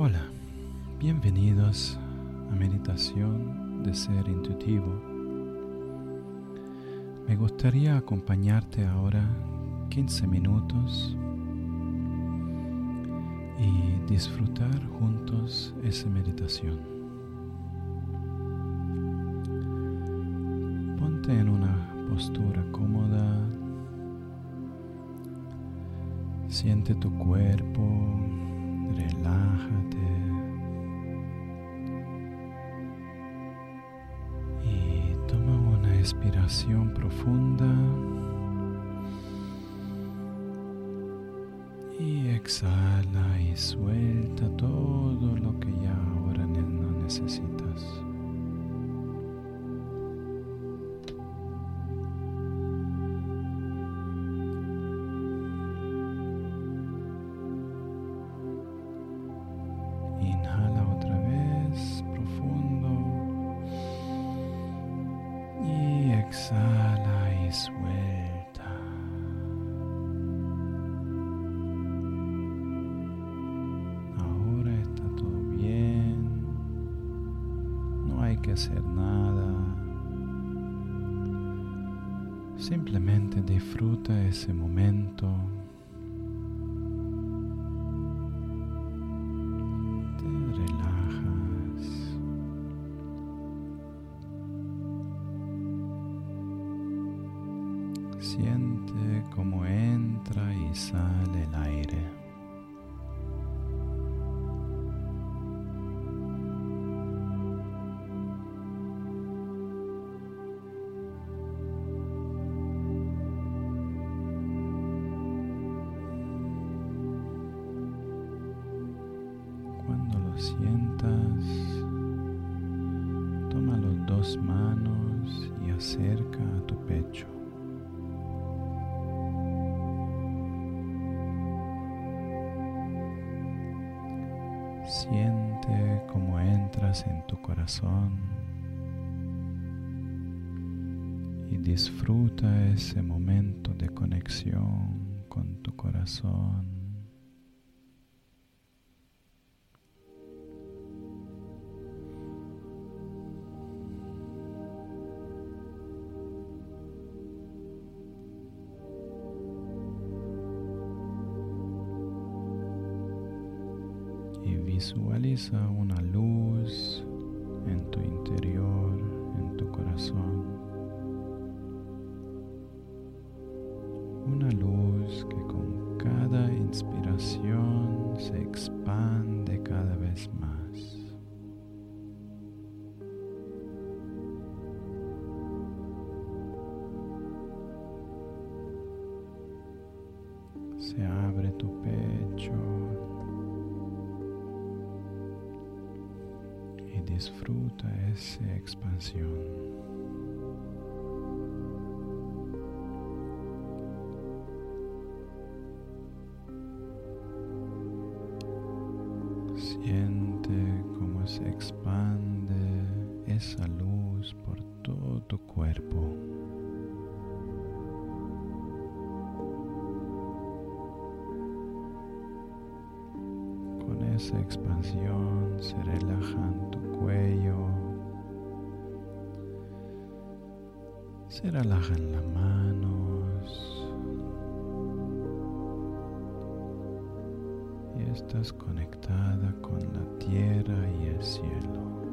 Hola, bienvenidos a Meditación de Ser Intuitivo. Me gustaría acompañarte ahora 15 minutos y disfrutar juntos esa meditación. Ponte en una postura cómoda, siente tu cuerpo, relájate. Y toma una respiración profunda. Y exhala y suelta todo lo que ya ahora no necesitas. Hacer nada. Simplemente disfruta ese momento. Te relajas. Siente cómo entra y sale el aire. Sientas, toma las dos manos y acerca a tu pecho. Siente cómo entras en tu corazón y disfruta ese momento de conexión con tu corazón. Visualiza una luz en tu interior, en tu corazón. Disfruta esa expansión. Esa expansión se relajan tu cuello, se relajan las manos y estás conectada con la tierra y el cielo.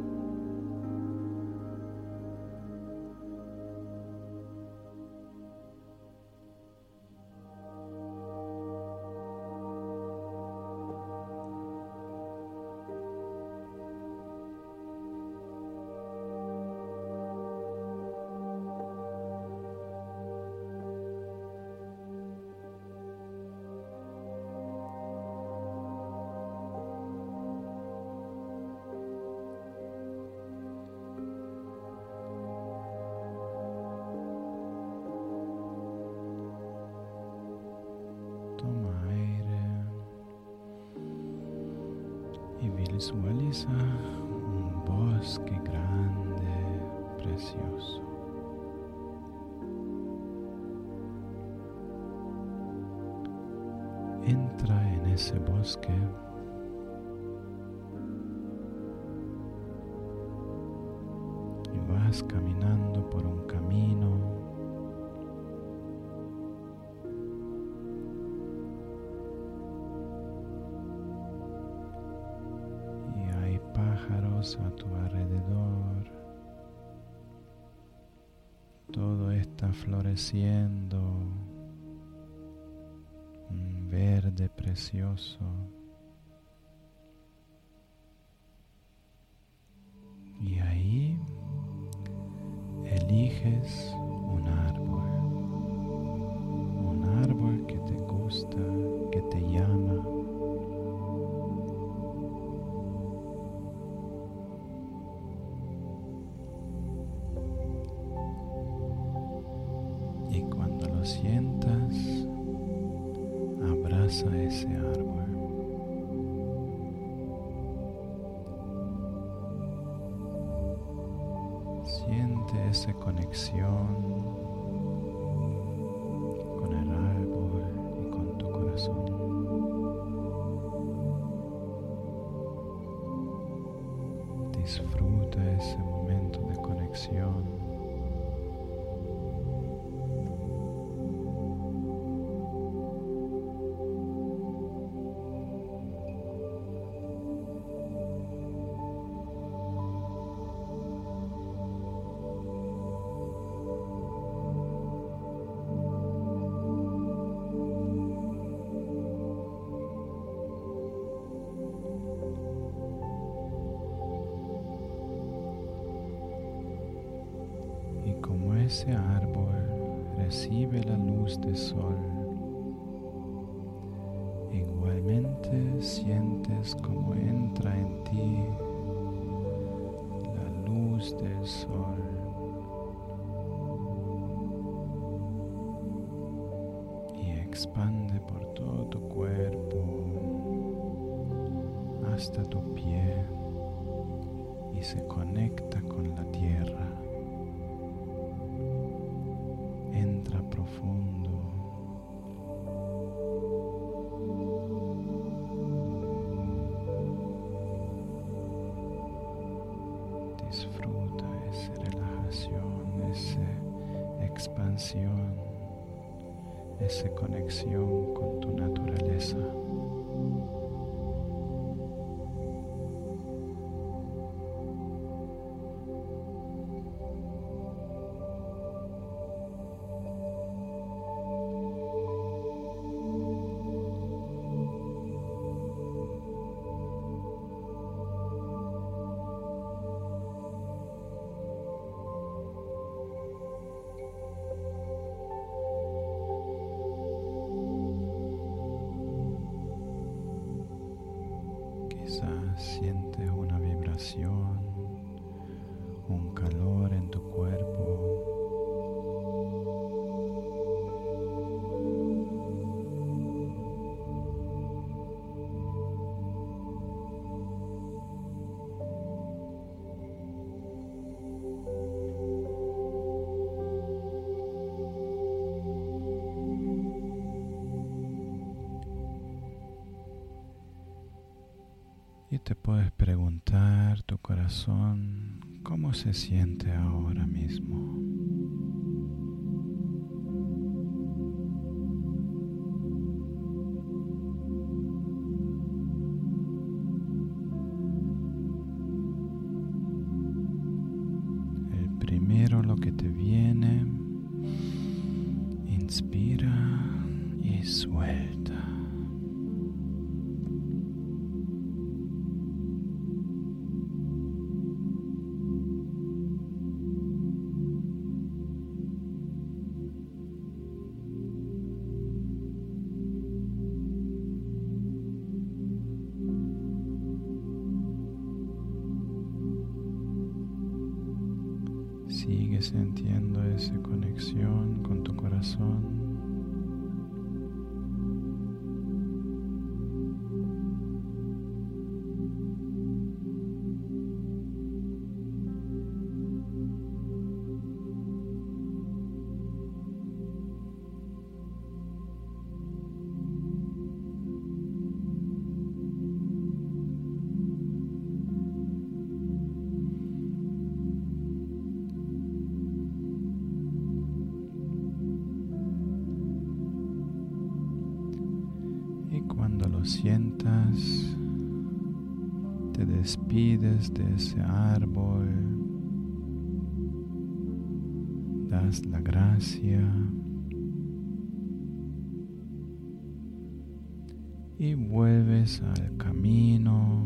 visualiza un bosque grande, precioso. Entra en ese bosque. Y vas caminando por un camino a tu alrededor. Todo está floreciendo. Un verde precioso. Y ahí eliges abraza ese árbol. Siente esa conexión con el árbol y con tu corazón. Disfruta ese momento de conexión. Ese árbol recibe la luz del sol, igualmente sientes como entra en ti la luz del sol. Y expande por todo tu cuerpo hasta tu pie y se conecta con la tierra. Disfruta esa relajación, esa expansión, esa conexión con tu naturaleza. Sientes una vibración, te puedes preguntar tu corazón cómo se siente ahora mismo. El primero lo que te viene, inspira y suelta. Tu sientas, te despides de ese árbol, das la gracia y vuelves al camino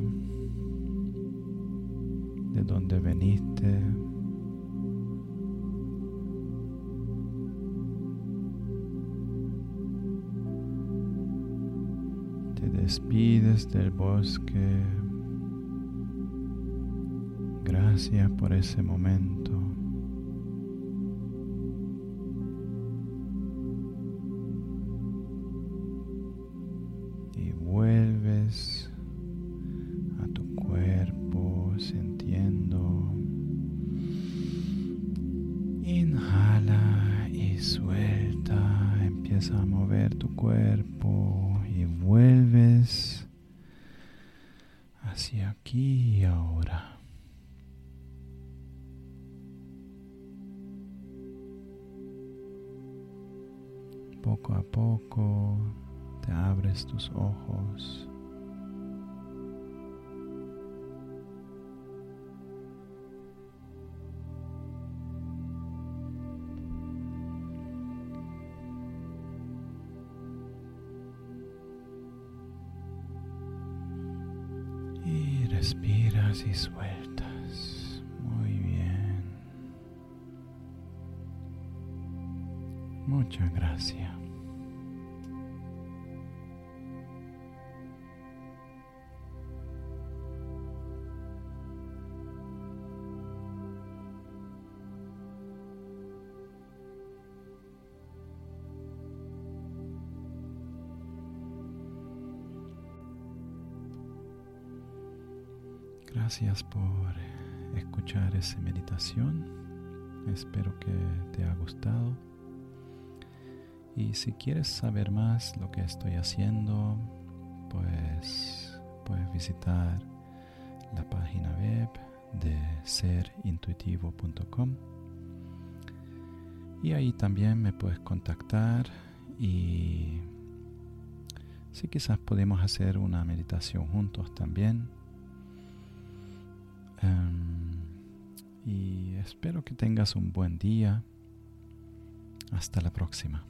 de donde veniste. Despides del bosque. Gracias por ese momento. Poco a poco te abres tus ojos. Y respiras y sueltas. Muchas gracias. Gracias por escuchar esa meditación. Espero que te haya gustado. Y si quieres saber más lo que estoy haciendo, pues puedes visitar la página web de serintuitivo.com y ahí también me puedes contactar y si quizás podemos hacer una meditación juntos también. Um, y espero que tengas un buen día. Hasta la próxima.